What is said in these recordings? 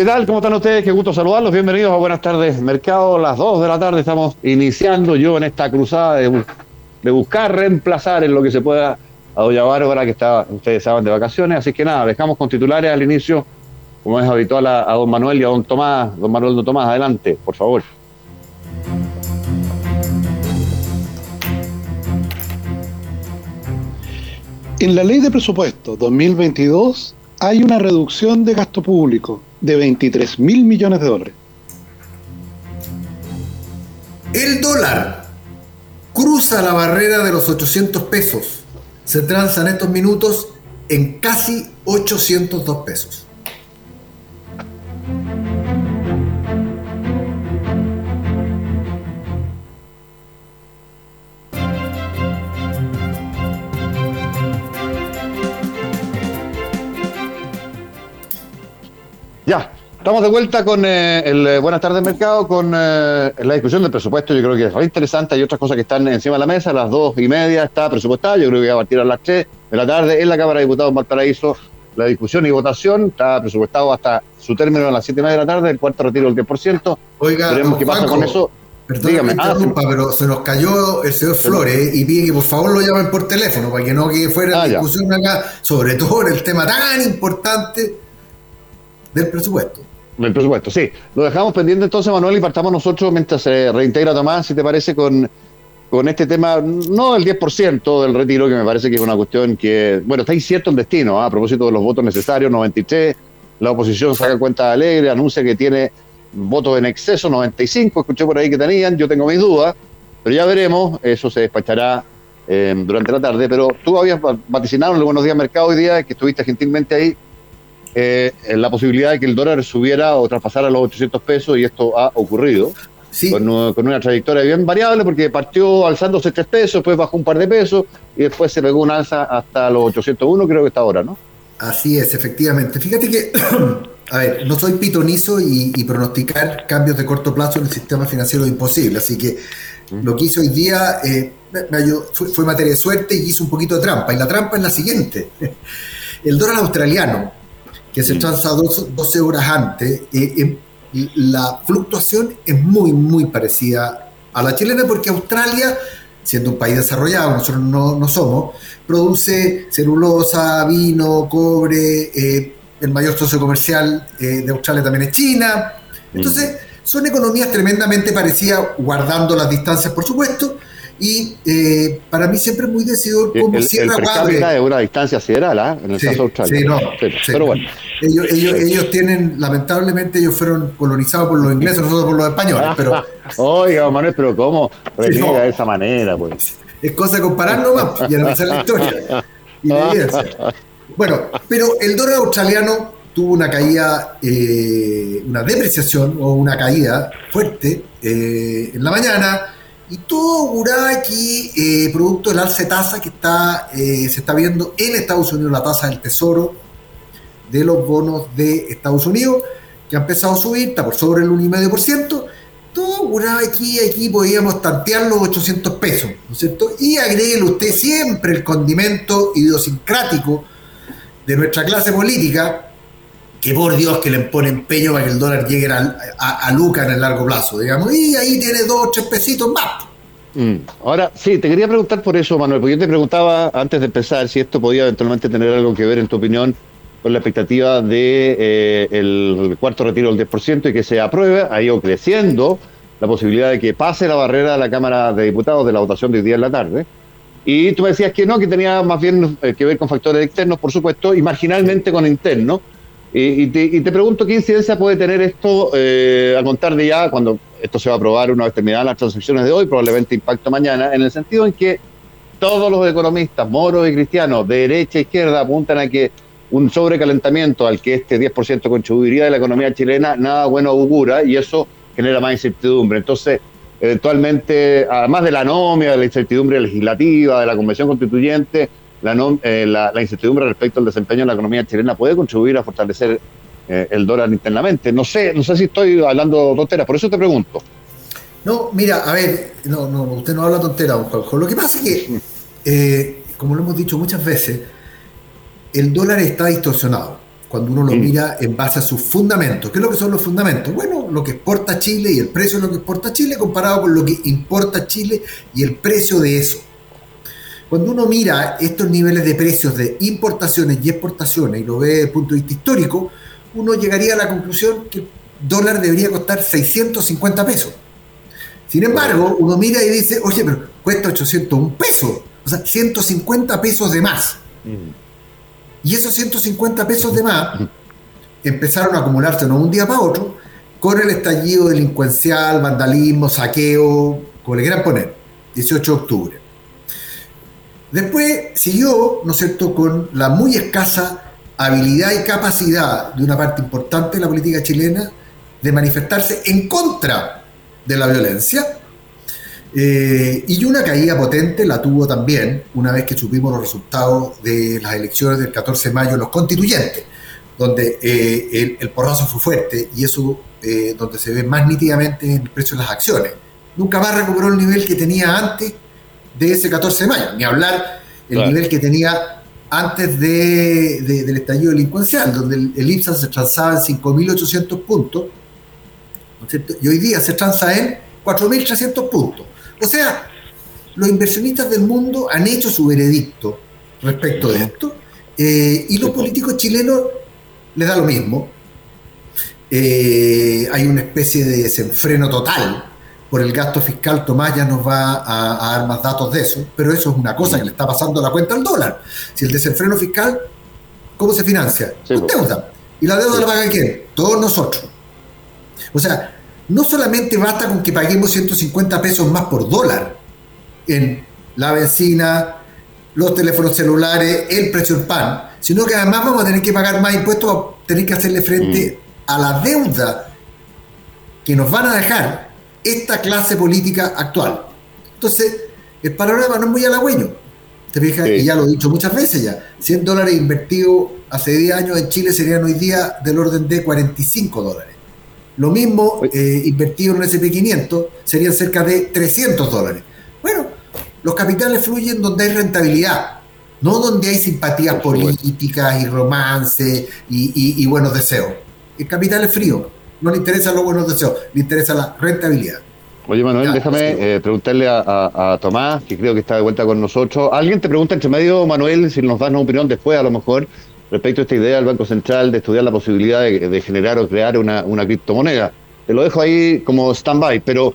¿Qué tal? ¿Cómo están ustedes? Qué gusto saludarlos. Bienvenidos a Buenas tardes Mercado. Las 2 de la tarde estamos iniciando yo en esta cruzada de, buscar reemplazar en lo que se pueda a Doña Bárbara, que está, ustedes saben, de vacaciones. Así que nada, dejamos con titulares al inicio, como es habitual, a, a don Manuel y a don Tomás. Don Manuel, don Tomás, adelante, por favor. En la ley de presupuesto 2022 hay una reducción de gasto público de 23 mil millones de dólares. El dólar cruza la barrera de los 800 pesos. Se transa en estos minutos en casi 802 pesos. Ya, estamos de vuelta con eh, el eh, Buenas tardes Mercado, con eh, la discusión del presupuesto. Yo creo que es muy interesante. Hay otras cosas que están encima de la mesa. A las dos y media está presupuestada. Yo creo que va a partir a las tres de la tarde en la Cámara de Diputados Valparaíso. La discusión y votación está presupuestado hasta su término a las siete y media de la tarde. El cuarto retiro del 10%. Oiga, veremos qué pasa con eso. Dígame. Ah, pero se nos cayó el señor Flores y pide que por favor lo llamen por teléfono para que no que fuera ah, discusión acá, sobre todo en el tema tan importante del presupuesto. Del presupuesto, sí. Lo dejamos pendiente entonces, Manuel, y partamos nosotros mientras se reintegra Tomás, si te parece, con, con este tema, no del 10% del retiro, que me parece que es una cuestión que, bueno, está incierto el destino, ¿ah? a propósito de los votos necesarios, 93, la oposición saca cuenta alegre, anuncia que tiene votos en exceso, 95, escuché por ahí que tenían, yo tengo mis dudas, pero ya veremos, eso se despachará eh, durante la tarde, pero tú habías vaticinado en el Buenos Días Mercado hoy día, que estuviste gentilmente ahí, eh, la posibilidad de que el dólar subiera o traspasara los 800 pesos y esto ha ocurrido. Con, una trayectoria bien variable porque partió alzándose 3 pesos, después bajó un par de pesos y después se pegó un alza hasta los 801, creo que está ahora, ¿no? Así es, efectivamente. Fíjate que, a ver, no soy pitonizo y, pronosticar cambios de corto plazo en el sistema financiero es imposible, así que lo que hizo hoy día eh, fue, fue materia de suerte y hizo un poquito de trampa. Y la trampa es la siguiente. El dólar australiano que se transa 12 horas antes, eh, eh, la fluctuación es muy, muy parecida a la chilena porque Australia, siendo un país desarrollado, nosotros no, no somos, produce celulosa, vino, cobre, eh, el mayor socio comercial de Australia también es China. Entonces, son economías tremendamente parecidas, guardando las distancias, por supuesto, y eh, para mí siempre es muy decidor cómo el, cierra el per de una distancia sideral, ¿ah? en el caso de Australia. Sí, no, Pero bueno. Ellos, ellos, ellos, tienen, lamentablemente, ellos fueron colonizados por los ingleses, nosotros por los españoles. pero Oiga, Manuel, pero ¿cómo reniega de esa manera? pues Es cosa de comparar nomás y analizar la historia. Y la Bueno, pero el dólar australiano tuvo una caída, eh, una depreciación o una caída fuerte eh, en la mañana y todo auguraba aquí, eh, producto del alce tasa que está, eh, se está viendo en Estados Unidos, la tasa del tesoro de los bonos de Estados Unidos, que ha empezado a subir, está por sobre el 1,5%. Todo auguraba aquí, aquí podíamos tantear los 800 pesos, ¿no es cierto? Y agréguele usted siempre el condimento idiosincrático de nuestra clase política, que por Dios que le pone empeño para que el dólar llegue a, a, Luca en el largo plazo, digamos, y ahí tiene dos o tres pesitos más. Mm. Ahora, sí, te quería preguntar por eso, Manuel, porque yo te preguntaba antes de empezar si esto podía eventualmente tener algo que ver, en tu opinión, con la expectativa de eh, el cuarto retiro del 10% y que se apruebe, ha ido creciendo la posibilidad de que pase la barrera de la Cámara de Diputados de la votación de hoy día en la tarde. Y tú me decías que no, que tenía más bien eh, que ver con factores externos, por supuesto, y marginalmente con internos. Y, te, pregunto qué incidencia puede tener esto eh, a contar de ya, cuando esto se va a aprobar una vez terminadas las transacciones de hoy, probablemente impacto mañana, en el sentido en que todos los economistas, moros y cristianos, de derecha e izquierda, apuntan a que un sobrecalentamiento al que este 10% contribuiría de la economía chilena, nada bueno augura, y eso genera más incertidumbre. Entonces, eventualmente, además de la anomia, de la incertidumbre legislativa, de la convención constituyente, eh, la, la, incertidumbre respecto al desempeño de la economía chilena puede contribuir a fortalecer eh, el dólar internamente. No sé, no sé si estoy hablando tonteras, por eso te pregunto. No, mira, a ver, no, no, usted no habla tonteras, Juanjo. Lo que pasa es que, eh, como lo hemos dicho muchas veces, el dólar está distorsionado cuando uno lo mira en base a sus fundamentos. ¿Qué es lo que son los fundamentos? Bueno, lo que exporta Chile y el precio de lo que exporta Chile comparado con lo que importa Chile y el precio de eso. Cuando uno mira estos niveles de precios de importaciones y exportaciones y lo ve desde el punto de vista histórico, uno llegaría a la conclusión que el dólar debería costar 650 pesos. Sin embargo, uno mira y dice, oye, pero cuesta 801 pesos, o sea, 150 pesos de más. Mm. Y esos 150 pesos de más empezaron a acumularse no un día para otro con el estallido delincuencial, vandalismo, saqueo, como le quieran poner, 18 de octubre. Después siguió, ¿no es cierto?, con la muy escasa habilidad y capacidad de una parte importante de la política chilena de manifestarse en contra de la violencia. Eh, y una caída potente la tuvo también una vez que supimos los resultados de las elecciones del 14 de mayo, los constituyentes, donde eh, el, porrazo fue fuerte y eso eh, donde se ve más nítidamente en el precio de las acciones. Nunca más recuperó el nivel que tenía antes de ese 14 de mayo, ni hablar el nivel que tenía antes de, del estallido delincuencial, donde el, el IPSA se transaba en 5.800 puntos, y hoy día se transa en 4.300 puntos. O sea, los inversionistas del mundo han hecho su veredicto respecto de esto, eh, y los políticos chilenos les da lo mismo. Eh, hay una especie de desenfreno total por el gasto fiscal, Tomás ya nos va a, dar más datos de eso, pero eso es una cosa que le está pasando a la cuenta al dólar. Si el desenfreno fiscal, ¿cómo se financia? Con deuda. ¿Y la deuda la paga quién? Todos nosotros. O sea, no solamente basta con que paguemos 150 pesos más por dólar en la benzina, los teléfonos celulares, el precio del pan, sino que además vamos a tener que pagar más impuestos, tener que hacerle frente mm. a la deuda que nos van a dejar esta clase política actual. Entonces, el panorama no es muy halagüeño. ¿Te fijas? Y ya lo he dicho muchas veces ya. 100 dólares invertidos hace 10 años en Chile serían hoy día del orden de 45 dólares. Lo mismo eh, invertido en un SP500 serían cerca de 300 dólares. Bueno, los capitales fluyen donde hay rentabilidad, no donde hay simpatías políticas y romance y buenos deseos. El capital es frío no le interesan los buenos deseos, le interesa la rentabilidad. Oye, Manuel, déjame eh, preguntarle a, Tomás, que creo que está de vuelta con nosotros. Alguien te pregunta entre medio, Manuel, si nos das una opinión después, a lo mejor, respecto a esta idea del Banco Central de estudiar la posibilidad de, generar o crear una, criptomoneda. Te lo dejo ahí como stand-by, pero,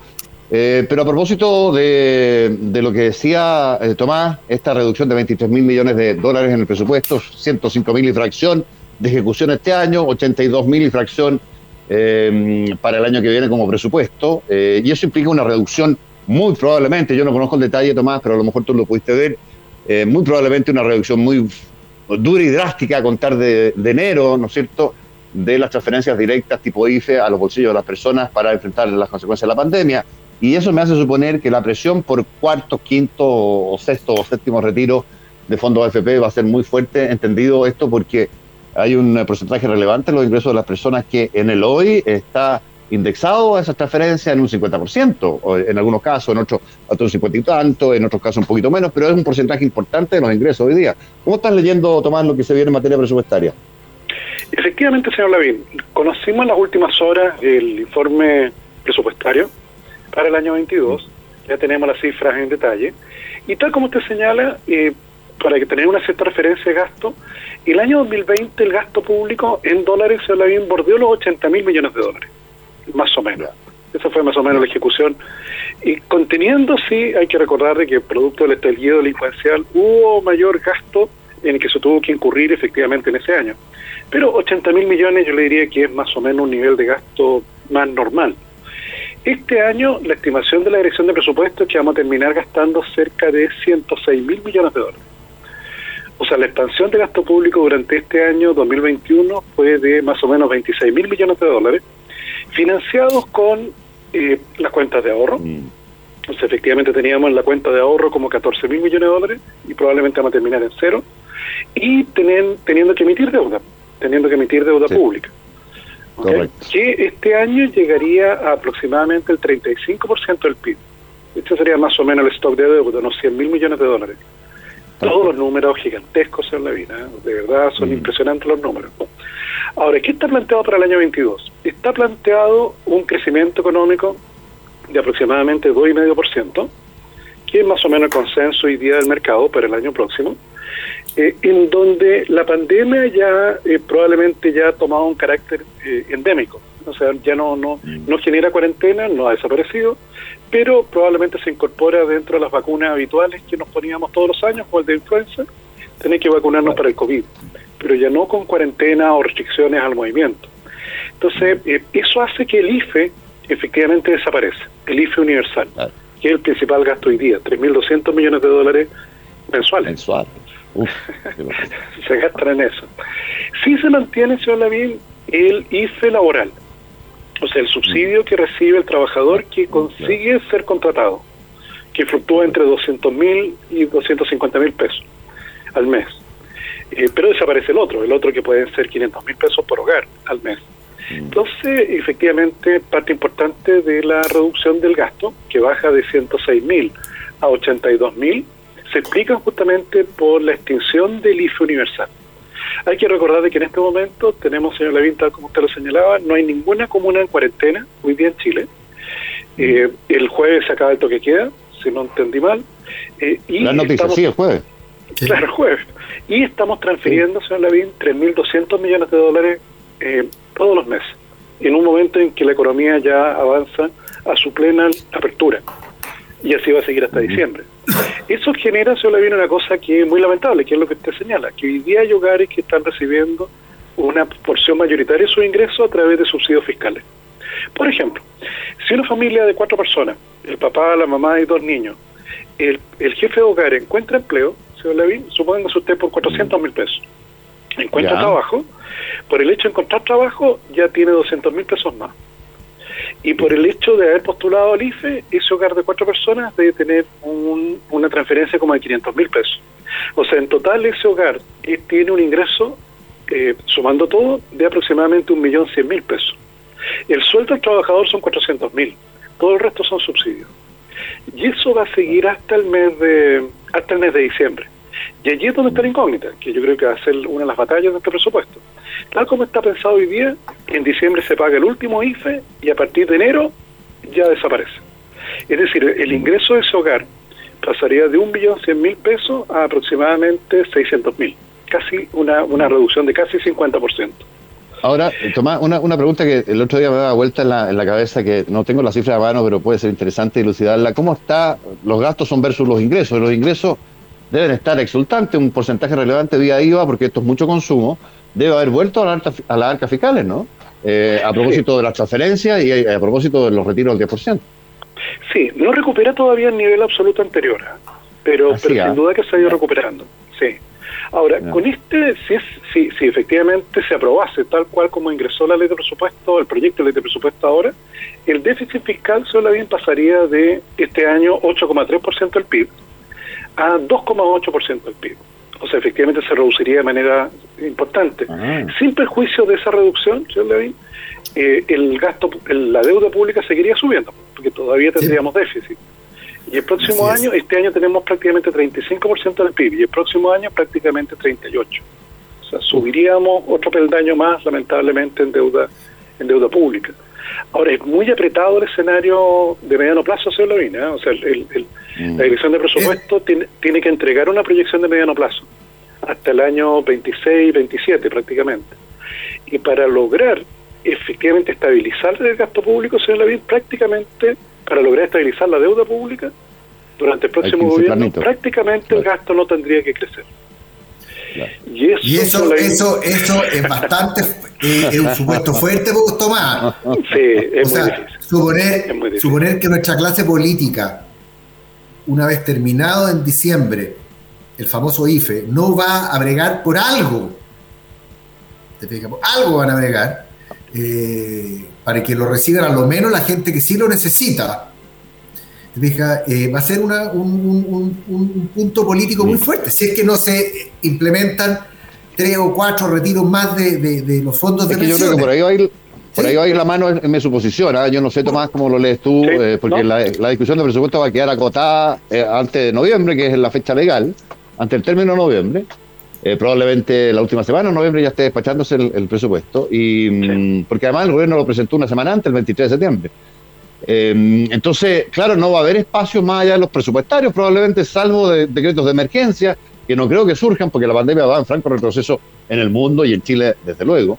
eh, pero a propósito de, lo que decía eh, Tomás, esta reducción de 23 mil millones de dólares en el presupuesto, 105 mil y fracción de ejecución este año, 82 mil y fracción eh, para el año que viene como presupuesto, eh, y eso implica una reducción muy probablemente, yo no conozco el detalle, Tomás, pero a lo mejor tú lo pudiste ver, eh, muy probablemente una reducción muy dura y drástica a contar de, enero, ¿no es cierto?, de las transferencias directas tipo IFE a los bolsillos de las personas para enfrentar las consecuencias de la pandemia. Y eso me hace suponer que la presión por cuarto, quinto o sexto o séptimo retiro de fondos AFP va a ser muy fuerte, entendido esto porque hay un porcentaje relevante de los ingresos de las personas que en el hoy está indexado a esas transferencias en un 50%, o en algunos casos, en otros, otros 50 y tanto, en otros casos un poquito menos, pero es un porcentaje importante de los ingresos hoy día. ¿Cómo estás leyendo, Tomás, lo que se viene en materia presupuestaria? Efectivamente, señor Lavín, conocimos en las últimas horas el informe presupuestario para el año 22, ya tenemos las cifras en detalle, y tal como usted señala, eh, para que tener una cierta referencia de gasto, el año 2020 el gasto público en dólares, señor Lavín, bordeó los 80 mil millones de dólares, más o menos. Esa fue más o menos la ejecución. Y conteniendo, sí, hay que recordar de que producto del estallido delincuencial hubo mayor gasto en el que se tuvo que incurrir efectivamente en ese año. Pero 80 mil millones yo le diría que es más o menos un nivel de gasto más normal. Este año la estimación de la Dirección de Presupuestos es que vamos a terminar gastando cerca de 106 mil millones de dólares. O sea, la expansión de gasto público durante este año 2021 fue de más o menos 26 mil millones de dólares, financiados con eh, las cuentas de ahorro. Mm. O sea, efectivamente teníamos en la cuenta de ahorro como 14 mil millones de dólares y probablemente vamos a terminar en cero. Y teniendo que emitir deuda, teniendo que emitir deuda pública. Que este año llegaría a aproximadamente el 35% del PIB. Este sería más o menos el stock de deuda, unos 100 mil millones de dólares. Todos los números gigantescos en la vida, ¿eh? de verdad son mm. impresionantes los números. Ahora, ¿qué está planteado para el año 22? Está planteado un crecimiento económico de aproximadamente 2,5%, que es más o menos el consenso hoy día del mercado para el año próximo, eh, en donde la pandemia ya eh, probablemente ya ha tomado un carácter eh, endémico, o sea, ya no, no, no genera cuarentena, no ha desaparecido, pero probablemente se incorpora dentro de las vacunas habituales que nos poníamos todos los años, como el de influenza, tener que vacunarnos para el COVID, pero ya no con cuarentena o restricciones al movimiento. Entonces, eso hace que el IFE efectivamente desaparece, el IFE universal, que es el principal gasto hoy día, 3.200 millones de dólares mensuales. Mensuales. se gastan en eso. Sí se mantiene, señor Lavín, el IFE laboral, o sea, el subsidio que recibe el trabajador que consigue ser contratado, que fluctúa entre 200 mil y 250 mil pesos al mes. Eh, pero desaparece el otro, el otro que pueden ser 500 mil pesos por hogar al mes. Mm. Entonces, efectivamente, parte importante de la reducción del gasto, que baja de 106 mil a 82 mil, se explica justamente por la extinción del IFE universal. Hay que recordar de que en este momento tenemos, señor Levinta, como usted lo señalaba, no hay ninguna comuna en cuarentena hoy día en Chile. Eh, el jueves se acaba el toque queda, si no entendí mal. Eh, y la noticia, sí, el jueves. Claro, el jueves. Y estamos transfiriendo, señor Lavín, 3.200 millones de dólares eh, todos los meses, en un momento en que la economía ya avanza a su plena apertura. Y así va a seguir hasta diciembre. Eso genera, se le viene una cosa que es muy lamentable, que es lo que usted señala, que hoy día hay hogares que están recibiendo una porción mayoritaria de sus ingresos a través de subsidios fiscales. Por ejemplo, si una familia de cuatro personas, el papá, la mamá y dos niños, el, jefe de hogar encuentra empleo, señor Levin, supóngase usted por 400 mil pesos, encuentra trabajo, por el hecho de encontrar trabajo ya tiene 200 mil pesos más. Y por el hecho de haber postulado al IFE, ese hogar de cuatro personas debe tener una transferencia como de 500 mil pesos. O sea, en total ese hogar eh, tiene un ingreso, eh, sumando todo, de aproximadamente 1.100.000 pesos. El sueldo del trabajador son 400.000, todo el resto son subsidios. Y eso va a seguir hasta el mes de hasta el mes de diciembre. Y allí es donde está la incógnita, que yo creo que va a ser una de las batallas de este presupuesto. Tal como está pensado hoy día, en diciembre se paga el último IFE y a partir de enero ya desaparece. Es decir, el ingreso de ese hogar pasaría de 1.100.000 pesos a aproximadamente 600.000, casi una, una reducción de casi 50%. Ahora, Tomás, una, una pregunta que el otro día me daba vuelta en la, en la cabeza, que no tengo la cifra a mano, pero puede ser interesante dilucidarla. ¿Cómo está los gastos son versus los ingresos? Los ingresos deben estar exultantes, un porcentaje relevante vía IVA, porque esto es mucho consumo, debe haber vuelto a, las arcas fiscales, ¿no? Eh, a propósito de las transferencias y a, propósito de los retiros del 10%. Sí, no recupera todavía el nivel absoluto anterior, ¿eh? pero, sin ¿ah? duda que se ha ido recuperando. Sí. Ahora, con este, si, es, si, si efectivamente se aprobase tal cual como ingresó la ley de presupuesto, el proyecto de ley de presupuesto ahora, el déficit fiscal solo bien pasaría de este año 8,3% del PIB a 2,8% del PIB. O sea, efectivamente se reduciría de manera importante. Ah. Sin perjuicio de esa reducción, señor Levin, eh, el gasto, la deuda pública seguiría subiendo, porque todavía tendríamos déficit. Y el próximo año, este año tenemos prácticamente 35% del PIB y el próximo año prácticamente 38%. O sea, subiríamos otro peldaño más, lamentablemente, en deuda, en deuda pública. Ahora, es muy apretado el escenario de mediano plazo, señor Lavina. ¿eh? O sea, el, mm. la Dirección de Presupuesto tiene, tiene que entregar una proyección de mediano plazo hasta el año 26, 27 prácticamente. Y para lograr efectivamente estabilizar el gasto público, señor Lavín, prácticamente para lograr estabilizar la deuda pública durante el próximo gobierno, prácticamente el gasto no tendría que crecer. Y eso, eso, eso, es bastante, eh, es un supuesto fuerte, Tomás. Sí, es muy Suponer, suponer que nuestra clase política, una vez terminado en diciembre, el famoso IFE, no va a bregar por algo. ¿Te fijas? algo van a bregar eh, para que lo reciban a lo menos la gente que sí lo necesita. Eh, va a ser una, un, punto político muy fuerte. Si es que no se implementan tres o cuatro retiros más de, los fondos de Yo creo que por ahí va a ir, por ahí va a ir la mano en, mi suposición. ¿ah? Yo no sé, Tomás, cómo lo lees tú, eh, porque la, discusión de presupuesto va a quedar acotada antes de noviembre, que es la fecha legal ante el término de noviembre, eh, probablemente la última semana, en noviembre, ya esté despachándose el, presupuesto, y mm, porque además el gobierno lo presentó una semana antes, el 23 de septiembre. Em, entonces, claro, no va a haber espacio más allá de los presupuestarios, probablemente salvo de decretos de emergencia, que no creo que surjan porque la pandemia va en franco retroceso en el mundo y en Chile, desde luego.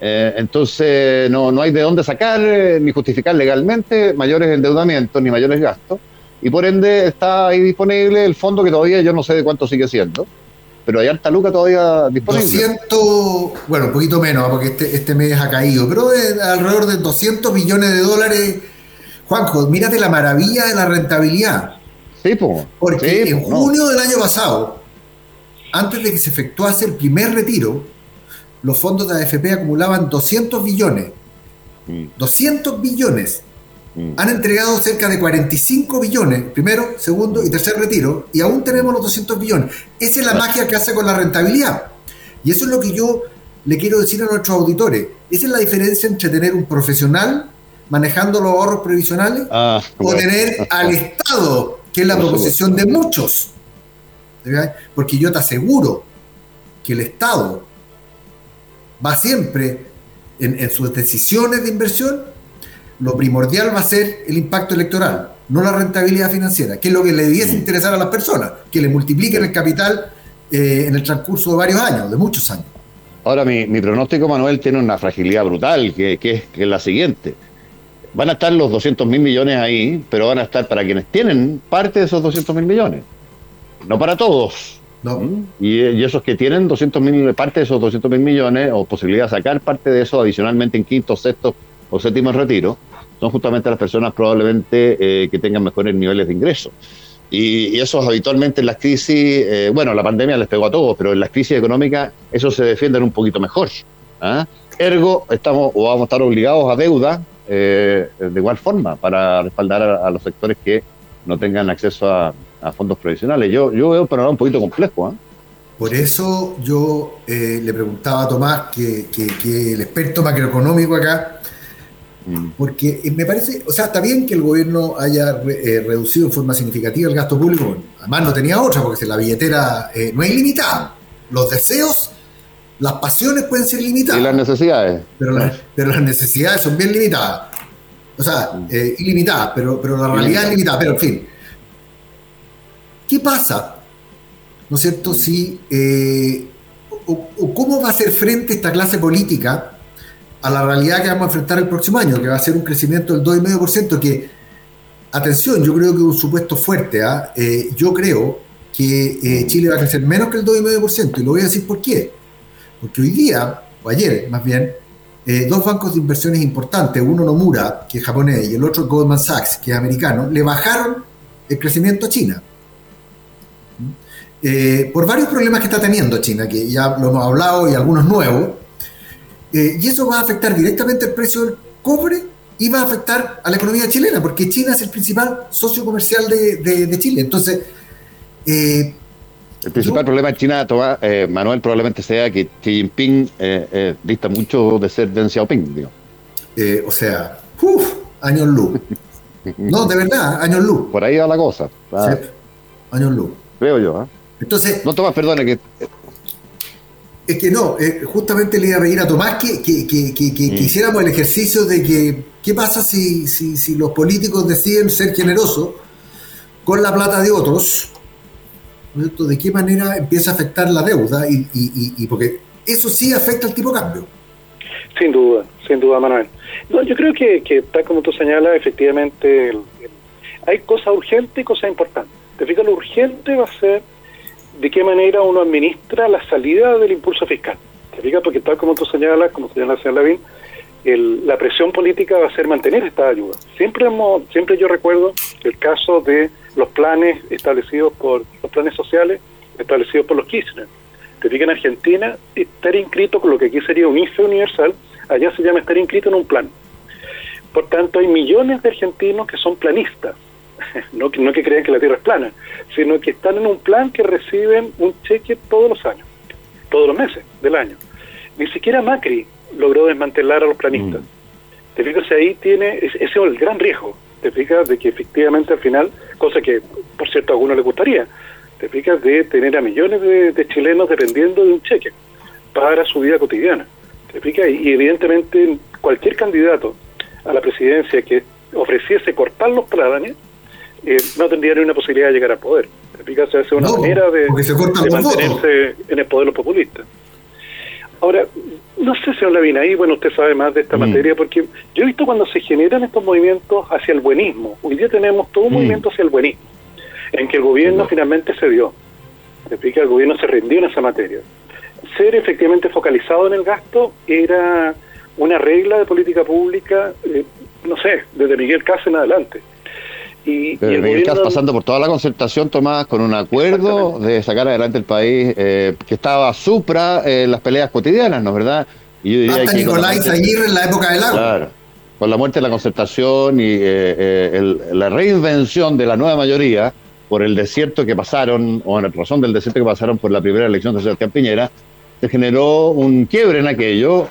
Eh, entonces, no, no hay de dónde sacar eh, ni justificar legalmente mayores endeudamientos ni mayores gastos y por ende está ahí disponible el fondo que todavía yo no sé de cuánto sigue siendo, pero hay alta luca todavía disponible. 200, bueno, un poquito menos, porque este, este mes ha caído, pero de, alrededor de 200 millones de dólares. Juanjo, mírate la maravilla de la rentabilidad. Sí, pues. Porque en junio del año pasado, antes de que se efectuase el primer retiro, los fondos de AFP acumulaban 200 billones. 200 mm. billones Mm. Han entregado cerca de 45 billones, primero, segundo y tercer retiro, y aún tenemos los 200 billones. Esa es la magia que hace con la rentabilidad. Y eso es lo que yo le quiero decir a nuestros auditores. Esa es la diferencia entre tener un profesional manejando los ahorros previsionales ah, o tener al Estado, que es la proposición de muchos. Porque yo te aseguro que el Estado va siempre en, en sus decisiones de inversión lo primordial va a ser el impacto electoral, no la rentabilidad financiera, que es lo que le debiese mm. interesar a las personas, que le multipliquen el capital eh, en el transcurso de varios años, de muchos años. Ahora, mi, pronóstico, Manuel, tiene una fragilidad brutal, que, que, es, la siguiente. Van a estar los 200 mil millones ahí, pero van a estar para quienes tienen parte de esos 200 mil millones. No para todos. No. ¿Mm? Y, y, esos que tienen 200 mil, parte de esos 200 mil millones, o posibilidad de sacar parte de eso adicionalmente en quinto, sexto o séptimo retiro, son justamente las personas probablemente eh, que tengan mejores niveles de ingresos. Y, y esos habitualmente en las crisis, eh, bueno, la pandemia les pegó a todos, pero en las crisis económicas esos se defienden un poquito mejor. ¿ah? Ergo, estamos o vamos a estar obligados a deuda eh, de igual forma para respaldar a, los sectores que no tengan acceso a, fondos previsionales. Yo, yo veo un panorama un poquito complejo. ¿ah? Por eso yo le preguntaba a Tomás, que, que el experto macroeconómico acá, Mm. Porque eh, me parece, o sea, está bien que el gobierno haya eh, reducido en forma significativa el gasto público, además no tenía otra, porque la billetera eh, no es ilimitada. Los deseos, las pasiones pueden ser limitadas. Y las necesidades. Pero, las necesidades son bien limitadas. O sea, mm. ilimitadas, pero, pero la realidad es limitada. Pero en fin, ¿qué pasa? ¿No es cierto? Si, o, ¿Cómo va a hacer frente esta clase política? a la realidad que vamos a enfrentar el próximo año, que va a ser un crecimiento del 2,5%, que, atención, yo creo que es un supuesto fuerte. ¿ah? Eh, yo creo que eh, Chile va a crecer menos que el 2,5%, y lo voy a decir por qué. Porque hoy día, o ayer más bien, eh, dos bancos de inversiones importantes, uno Nomura, que es japonés, y el otro Goldman Sachs, que es americano, le bajaron el crecimiento a China. por varios problemas que está teniendo China, que ya lo hemos hablado y algunos nuevos, eh, y eso va a afectar directamente el precio del cobre y va a afectar a la economía chilena, porque China es el principal socio comercial de, Chile. Entonces, eh, el principal problema en China, eh, Manuel, probablemente sea que Xi Jinping dista mucho de ser Deng Xiaoping. o sea, uff, años luz. No, de verdad, años luz. Por ahí va la cosa. años luz. Creo yo. Entonces. No, Tomás, perdone que Es que no, eh, justamente le iba a pedir a Tomás que, que, que, que, mm. hiciéramos el ejercicio de que, ¿qué pasa si, si, si, los políticos deciden ser generosos con la plata de otros? ¿De qué manera empieza a afectar la deuda? Y, y, porque eso sí afecta al tipo de cambio. Sin duda, sin duda, Manuel. No, yo creo que, que tal como tú señalas, efectivamente hay cosas urgentes y cosas importantes. Te fijas, lo urgente va a ser de qué manera uno administra la salida del impulso fiscal. ¿Te fijas? Porque tal como tú señalas, como señala el la presión política va a ser mantener esta ayuda. Siempre hemos, siempre yo recuerdo el caso de los planes establecidos por los planes sociales establecidos por los Kirchner. Te fijas en Argentina, estar inscrito con lo que aquí sería un IFE universal, allá se llama estar inscrito en un plan. Por tanto, hay millones de argentinos que son planistas, no, no que crean que la Tierra es plana, sino que están en un plan que reciben un cheque todos los años, todos los meses del año. Ni siquiera Macri logró desmantelar a los planistas. Mm. Te fijas, ahí tiene, ese es el gran riesgo, te fijas, de que efectivamente al final, cosa que por cierto a algunos le gustaría, te fijas, de tener a millones de, chilenos dependiendo de un cheque para su vida cotidiana. Te fijas, y evidentemente cualquier candidato a la presidencia que ofreciese cortar los planes, eh, no tendría ni una posibilidad de llegar al poder. Se hace una manera de, mantenerse en el poder los populistas. Ahora, no sé, señor Lavina, ahí, bueno, usted sabe más de esta mm. materia, porque yo he visto cuando se generan estos movimientos hacia el buenismo. Hoy día tenemos todo un mm. movimiento hacia el buenismo, en que el gobierno finalmente se dio. que el gobierno se rindió en esa materia. Ser efectivamente focalizado en el gasto era una regla de política pública, eh, no sé, desde Miguel Casa en adelante. Y, y pasando por toda la concertación, Tomás, con un acuerdo de sacar adelante el país eh, que estaba supra eh, las peleas cotidianas, ¿no es verdad? Y yo diría Hasta Nicolás Aguirre en la época del agua. Claro, con la muerte de la concertación y eh, la reinvención de la nueva mayoría por el desierto que pasaron, o en razón del desierto que pasaron por la primera elección de Sebastián Piñera, se generó un quiebre en aquello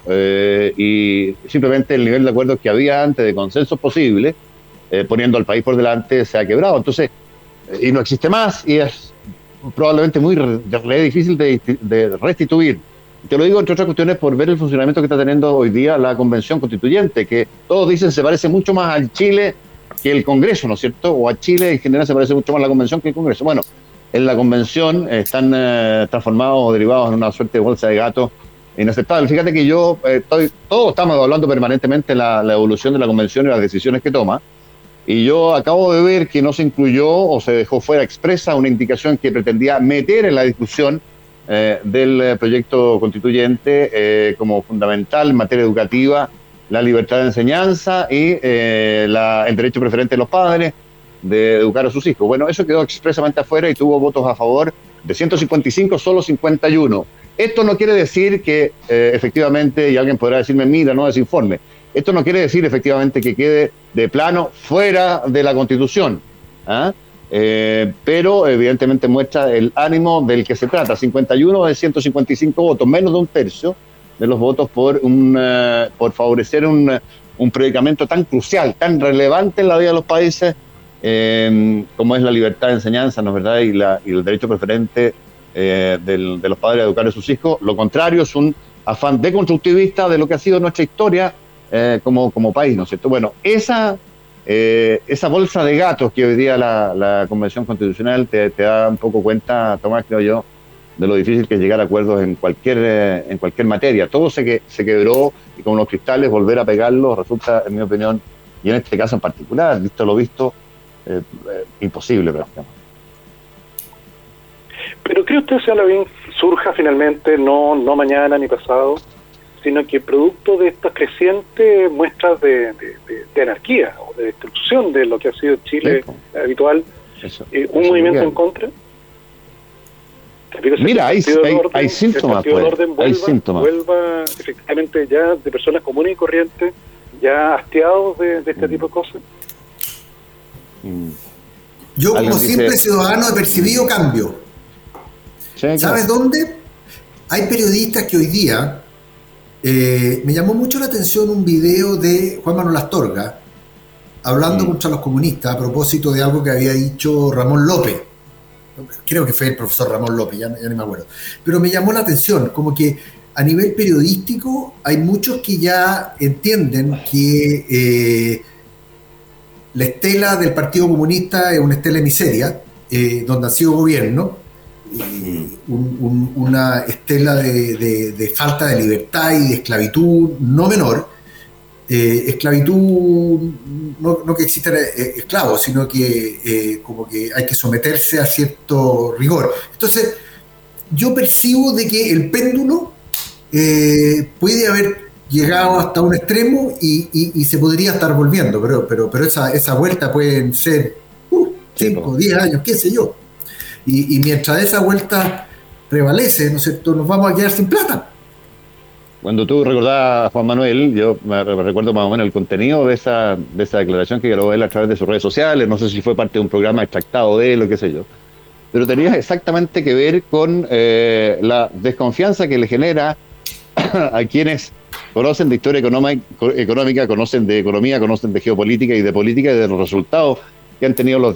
y simplemente el nivel de acuerdo que había antes de consenso posible eh, poniendo al país por delante, se ha quebrado. Entonces, eh, y no existe más y es probablemente muy difícil de, restituir. Te lo digo entre otras cuestiones por ver el funcionamiento que está teniendo hoy día la convención constituyente, que todos dicen se parece mucho más al Chile que el Congreso, ¿no es cierto? O a Chile en general se parece mucho más la convención que el Congreso. Bueno, en la convención están eh, transformados o derivados en una suerte de bolsa de gato inaceptable. Fíjate que yo, estoy, todos estamos hablando permanentemente de la, la evolución de la convención y las decisiones que toma. Y yo acabo de ver que no se incluyó o se dejó fuera expresa una indicación que pretendía meter en la discusión eh, del eh, proyecto constituyente eh, como fundamental en materia educativa la libertad de enseñanza y el derecho preferente de los padres de educar a sus hijos. Bueno, eso quedó expresamente afuera y tuvo votos a favor de 155, solo 51. Esto no quiere decir que efectivamente, y alguien podrá decirme, mira, no desinforme, esto no quiere decir efectivamente que quede de plano fuera de la Constitución, ¿ah? eh, pero evidentemente muestra el ánimo del que se trata. 51 de 155 votos, menos de un tercio de los votos por, un, eh, por favorecer un, un predicamento tan crucial, tan relevante en la vida de los países eh, como es la libertad de enseñanza, ¿no es verdad? Y, la, el derecho preferente de los padres a educar a sus hijos. Lo contrario es un afán deconstructivista de lo que ha sido nuestra historia eh, como, como país, ¿no es cierto? Bueno, esa, eh, esa bolsa de gatos que hoy día la, la Convención Constitucional te, da un poco cuenta, Tomás, creo yo, de lo difícil que es llegar a acuerdos en cualquier, eh, en cualquier materia. Todo se, que, se quebró y con los cristales volver a pegarlos resulta, en mi opinión, y en este caso en particular, visto lo visto, imposible prácticamente. Pero cree usted, señor bien surja finalmente, no, no mañana ni pasado, sino que producto de estas crecientes muestras de, anarquía o de destrucción de lo que ha sido Chile habitual, eh, un movimiento en contra. Mira, hay, hay, síntomas. Pues, hay síntomas. Vuelva efectivamente ya de personas comunes y corrientes, ya hastiados de, este mm. tipo de cosas. Mm. Yo como simple ciudadano he percibido cambio. ¿Sabes dónde? Hay periodistas que hoy día eh, me llamó mucho la atención un video de Juan Manuel Astorga hablando mm. contra los comunistas a propósito de algo que había dicho Ramón López. creo que fue el profesor Ramón López, ya, no me acuerdo, pero me llamó la atención, como que a nivel periodístico hay muchos que ya entienden que eh, la estela del Partido Comunista es una estela de miseria, eh, donde ha sido gobierno, una estela de, falta de libertad y de esclavitud no menor. Eh, esclavitud, no, que existan eh, esclavos, sino que eh, como que hay que someterse a cierto rigor. Entonces, yo percibo de que el péndulo puede haber llegado hasta un extremo y, se podría estar volviendo, pero, pero, pero esa, esa vuelta pueden ser 5, uh, 10 años, qué sé yo. Y, mientras esa vuelta prevalece, ¿no es cierto?, nos vamos a quedar sin plata. Cuando tú recordabas a Juan Manuel, yo me recuerdo más o menos el contenido de esa, de esa declaración que grabó él a través de sus redes sociales, no sé si fue parte de un programa extractado de él o qué sé yo, pero tenía exactamente que ver con eh, la desconfianza que le genera a quienes conocen de historia económica, conocen de economía, conocen de geopolítica y de política y de los resultados que han tenido los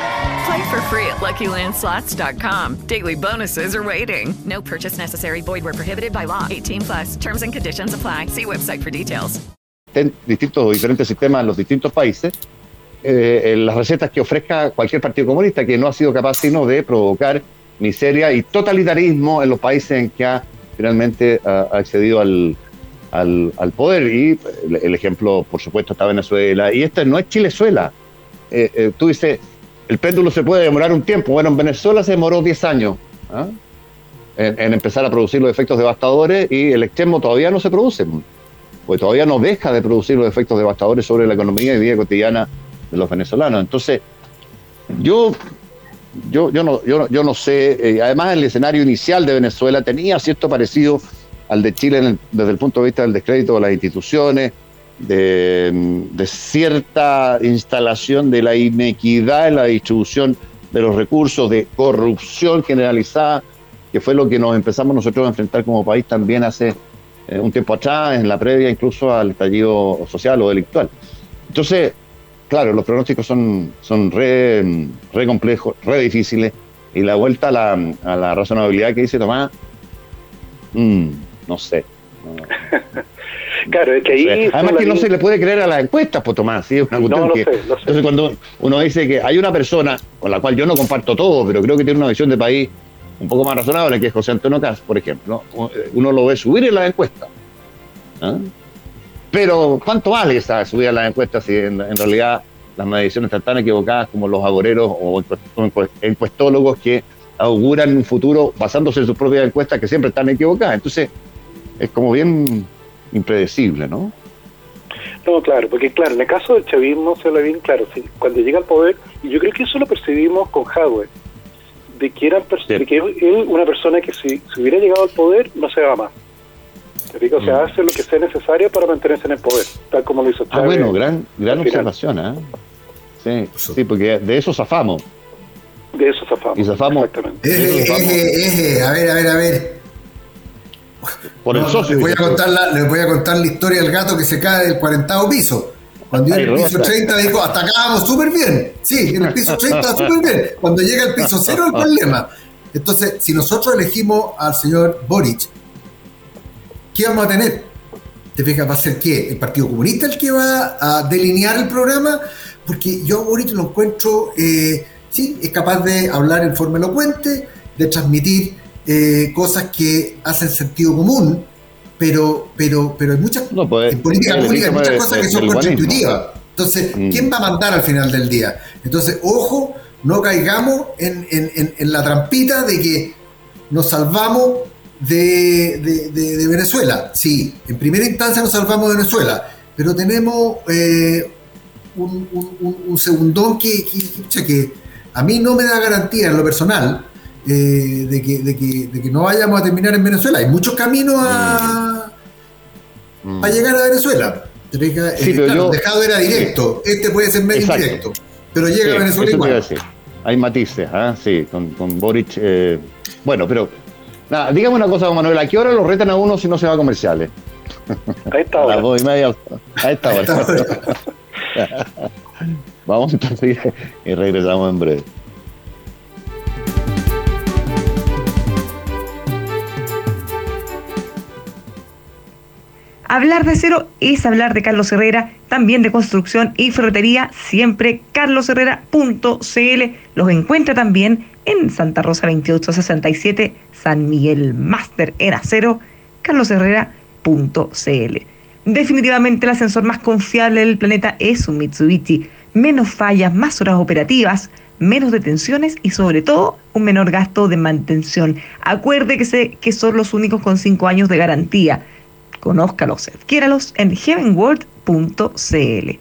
Play for free at LuckyLandSlots.com. Daily bonuses are waiting. No purchase necessary. Void where prohibited by law. 18 plus. Terms and conditions apply. See website for details. En distintos diferentes sistemas en los distintos países, eh, las recetas que ofrezca cualquier partido comunista que no ha sido capaz sino de provocar miseria y totalitarismo en los países en que ha finalmente ha accedido al, al, poder. Y el, ejemplo, por supuesto, está Venezuela. Y este no es Chilezuela. Eh, eh, tú dices, el péndulo se puede demorar un tiempo. Bueno, en Venezuela se demoró 10 años ¿ah? en, empezar a producir los efectos devastadores y el extremo todavía no se produce, pues todavía no deja de producir los efectos devastadores sobre la economía y vida cotidiana de los venezolanos. Entonces, yo, yo, yo, no, yo, yo no sé, eh, además el escenario inicial de Venezuela tenía cierto parecido al de Chile desde el punto de vista del descrédito de las instituciones, de, cierta instalación de la inequidad en la distribución de los recursos, de corrupción generalizada, que fue lo que nos empezamos nosotros a enfrentar como país también hace eh, un tiempo atrás, en la previa incluso al estallido social o delictual. Entonces, claro, los pronósticos son, son re, re complejos, re difíciles, y la vuelta a la, razonabilidad que dice Tomás, mm, no sé. Claro, es que ahí. Además, que no se le puede creer a las encuestas, pues Tomás. ¿sí? Una no, que, Entonces, cuando uno dice que hay una persona con la cual yo no comparto todo, pero creo que tiene una visión de país un poco más razonable, que es José Antonio Cas, por ejemplo, uno lo ve subir en las encuestas. ¿ah? Pero, ¿cuánto vale esa subida en las encuestas si en, realidad las mediciones están tan equivocadas como los agoreros o encuestólogos que auguran un futuro basándose en sus propias encuestas que siempre están equivocadas? Entonces, es como bien impredecible, ¿no? No, claro, porque claro, en el caso del chavismo se ve bien claro, cuando llega al poder, y yo creo que eso lo percibimos con Hadwe, de que, era que él, una persona que si, hubiera llegado al poder, no se va más. O sea, mm. hace lo que sea necesario para mantenerse en el poder, tal como lo hizo Chávez. Ah, bueno, gran, gran observación, ¿eh? Sí, sí, porque de eso zafamos. De eso zafamos. Y zafamos. Exactamente. a ver, a ver, a ver. Por el socio. Les voy, a contar la, les voy a contar la historia del gato que se cae del cuarentado piso. Cuando llega el piso 30 dijo, hasta acá vamos súper bien. Sí, en el piso 30 súper bien. Cuando llega el piso cero el problema. Entonces, si nosotros elegimos al señor Boric, ¿qué vamos a tener? ¿Te fijas? ¿Va a ser qué? ¿El Partido Comunista el que va a delinear el programa? Porque yo a Boric lo encuentro, eh, sí, es capaz de hablar en forma elocuente, de transmitir eh, cosas que hacen sentido común, pero, pero, pero hay muchas pues, en política pública hay muchas cosas que son contraintuitivas. Entonces, Mm. ¿quién va a mandar al final del día? Entonces, ojo, no caigamos en, en- en- en la trampita de que nos salvamos de, de- de- de Venezuela. Sí, en primera instancia nos salvamos de Venezuela, pero tenemos eh, un, un- un- un segundón que, que- que a mí no me da garantía en lo personal eh, de, que, de, que, de que no vayamos a terminar en Venezuela. Hay muchos caminos a, a llegar a Venezuela. Sí, pero claro, yo- dejado era directo, este puede ser medio Exacto. indirecto, pero llega Sí, a Venezuela a igual. decir. Hay matices, ¿ah? sí, con, con Boric. eh, bueno, pero nada, dígame una cosa, don Manuel, ¿a qué hora lo retan a uno si no se va a comerciales? A esta A hora. las dos y media, a esta hora. Vamos entonces y regresamos en breve. Hablar de cero es hablar de Carlos Herrera, también de construcción y ferretería, siempre carlosherrera.cl. Los encuentra también en Santa Rosa 2867, San Miguel Máster en acero, carlosherrera.cl. Definitivamente el ascensor más confiable del planeta es un Mitsubishi. Menos fallas, más horas operativas, menos detenciones y sobre todo un menor gasto de mantención. Acuerde que, que son los únicos con 5 años de garantía. Conózcalos, adquiéralos en heavenworld.cl.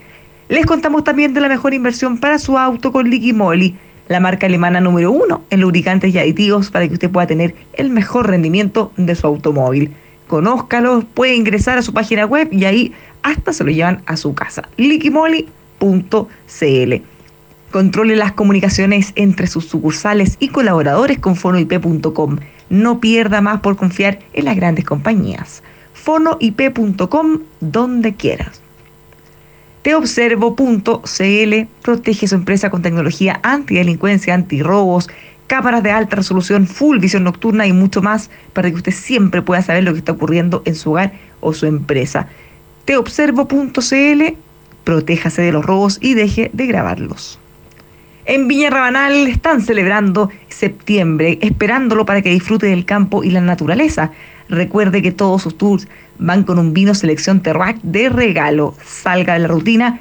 Les contamos también de la mejor inversión para su auto con Liqui la marca alemana número uno en lubricantes y aditivos para que usted pueda tener el mejor rendimiento de su automóvil. Conózcalos, puede ingresar a su página web y ahí hasta se lo llevan a su casa. liquimoly.cl. Controle las comunicaciones entre sus sucursales y colaboradores con fonoip.com. No pierda más por confiar en las grandes compañías. fonoip.com donde quieras. Teobservo.cl protege su empresa con tecnología antidelincuencia, antirrobos, cámaras de alta resolución, full visión nocturna y mucho más para que usted siempre pueda saber lo que está ocurriendo en su hogar o su empresa. Teobservo.cl protéjase de los robos y deje de grabarlos. En Viña Rabanal están celebrando septiembre, esperándolo para que disfrute del campo y la naturaleza. Recuerde que todos sus tours van con un vino selección Terrac de regalo. Salga de la rutina,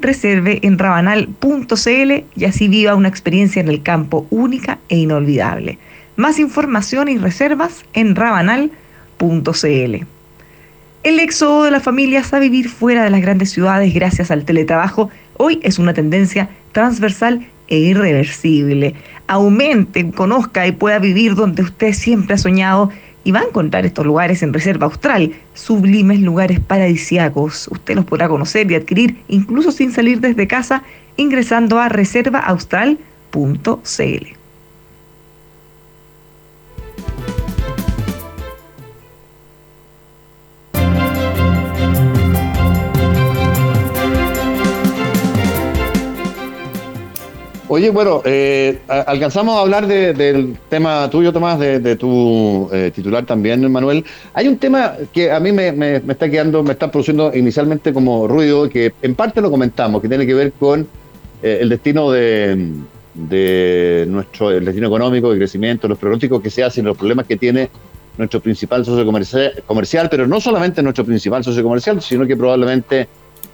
reserve en rabanal.cl y así viva una experiencia en el campo única e inolvidable. Más información y reservas en rabanal.cl. El éxodo de las familias a vivir fuera de las grandes ciudades gracias al teletrabajo hoy es una tendencia transversal e irreversible. Aumente, conozca y pueda vivir donde usted siempre ha soñado y va a encontrar estos lugares en Reserva Austral, sublimes lugares paradisíacos. Usted los podrá conocer y adquirir incluso sin salir desde casa ingresando a reservaaustral.cl. Oye, bueno, eh, alcanzamos a hablar de- del tema tuyo, Tomás, de, de tu eh, titular también, Manuel. Hay un tema que a mí me, me- me está quedando, me está produciendo inicialmente como ruido, que en parte lo comentamos, que tiene que ver con eh, el destino de, nuestro, el destino económico, de crecimiento, los pronósticos que se hacen, los problemas que tiene nuestro principal socio comercial, pero no solamente nuestro principal socio comercial, sino que probablemente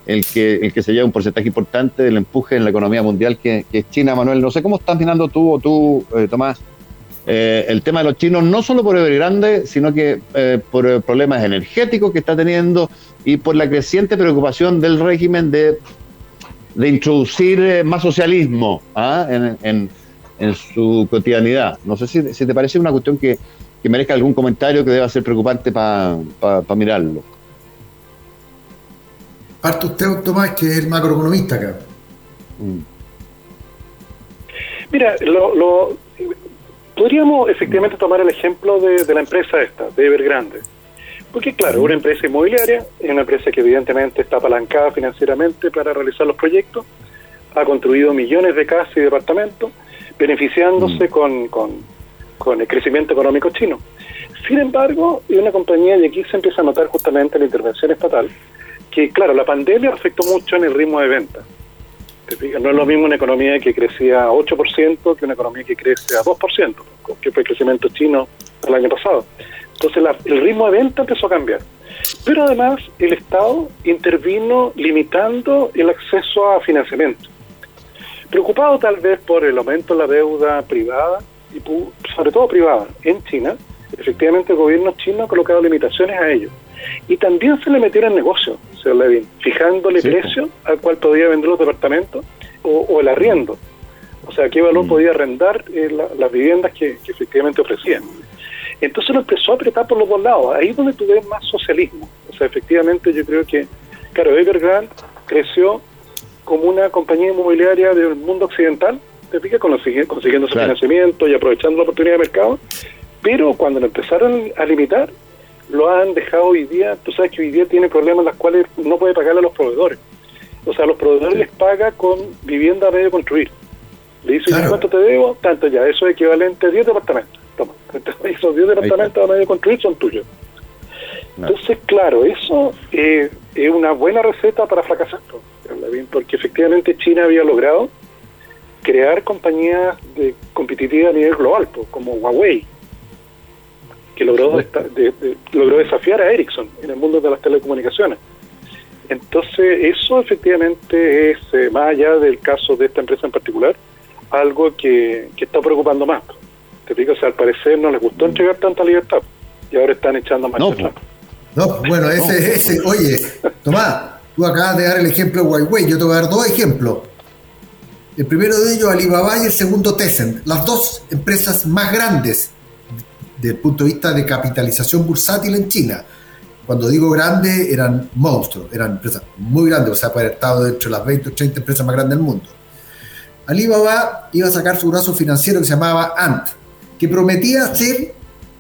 el que, el que se lleva un porcentaje importante del empuje en la economía mundial, que, es China, Manuel. No sé cómo estás mirando tú o tú, eh, Tomás, eh, el tema de los chinos, no solo por Evergrande, sino que eh, por problemas energéticos que está teniendo y por la creciente preocupación del régimen de, de introducir eh, más socialismo ¿ah? en, en- en su cotidianidad. No sé si, si te parece una cuestión que, que merezca algún comentario que deba ser preocupante para mirarlo. Parte usted, Tomás, que es el macroeconomista acá. Mira, lo, lo- podríamos efectivamente tomar el ejemplo de, de la empresa esta, de Evergrande. Porque claro, una empresa inmobiliaria, es una empresa que evidentemente está apalancada financieramente para realizar los proyectos, ha construido millones de casas y departamentos, beneficiándose con, con, con el crecimiento económico chino. Sin embargo, es una compañía, y aquí se empieza a notar justamente la intervención estatal, que claro, la pandemia afectó mucho en el ritmo de venta. No es lo mismo una economía que crecía a 8% que una economía que crece a 2%, que fue el crecimiento chino el año pasado. Entonces la- el ritmo de venta empezó a cambiar. Pero además el Estado intervino limitando el acceso a financiamiento. Preocupado tal vez por el aumento de la deuda privada, y sobre todo privada, en China, efectivamente el gobierno chino ha colocado limitaciones a ello. Y también se le metieron en negocio, señor Levin, fijándole precio al cual podía vender los departamentos o, el arriendo. O sea, qué valor mm. podía arrendar eh, las viviendas que, efectivamente ofrecían. Entonces lo empezó a apretar por los dos lados. Ahí es donde tuve más socialismo. O sea, efectivamente yo creo que, claro, Evergrande creció como una compañía inmobiliaria del mundo occidental, te pica consiguiendo, consiguiendo su financiamiento y aprovechando la oportunidad de mercado, pero cuando lo empezaron a limitar, lo han dejado hoy día, tú sabes que hoy día tiene problemas los cuales no puede pagarle a los proveedores. O sea, a los proveedores les paga con vivienda a medio construir. Le dice, ¿cuánto te debo? Tanto ya, eso es equivalente a 10 departamentos. Toma, esos 10 departamentos a medio construir son tuyos. Entonces, claro, eso eh, es una buena receta para fracasar, porque efectivamente China había logrado crear compañías de competitivas a nivel global, como Huawei, que logró, logró desafiar a Ericsson en el mundo de las telecomunicaciones. Entonces, eso efectivamente es, eh, más allá del caso de esta empresa en particular, algo que, está preocupando más. Te digo, o sea, al parecer no les gustó mm. entregar tanta libertad y ahora están echando más no, no, bueno, ese, ese, oye, Tomás, tú acabas de dar el ejemplo de Huawei, yo te voy a dar dos ejemplos. El primero de ellos, Alibaba, y el segundo, Tencent. Las dos empresas más grandes desde el punto de vista de capitalización bursátil en China. Cuando digo grande, eran monstruos, eran empresas muy grandes, o sea, puede haber estado dentro de las 20 o 30 empresas más grandes del mundo. Alibaba iba a sacar su brazo financiero que se llamaba Ant, que prometía ser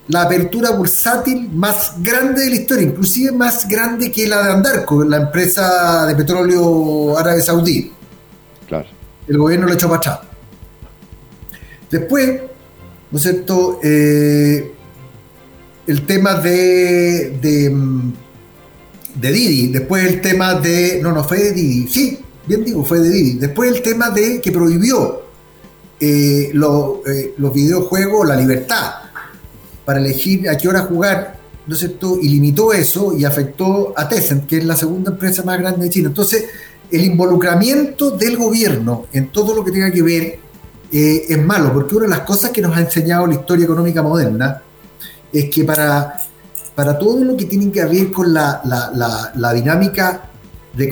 la apertura bursátil más grande de la historia, inclusive más grande que la de Andarco, la empresa de petróleo árabe saudí. Claro. El gobierno lo echó para atrás. Después, ¿no es cierto? Eh, el tema de, de, mm, de, Didi, después el tema de, no, no fue de Didi, sí, bien digo, fue de Didi, después el tema de que prohibió eh, eh, los videojuegos, la libertad para elegir a qué hora jugar, ¿no es cierto? Y limitó eso y afectó a Tencent, que es la segunda empresa más grande de China. Entonces, el involucramiento del gobierno en todo lo que tenga que ver eh, es malo, porque una de las cosas que nos ha enseñado la historia económica moderna es que para, para todo lo que tiene que ver con la, dinámica de,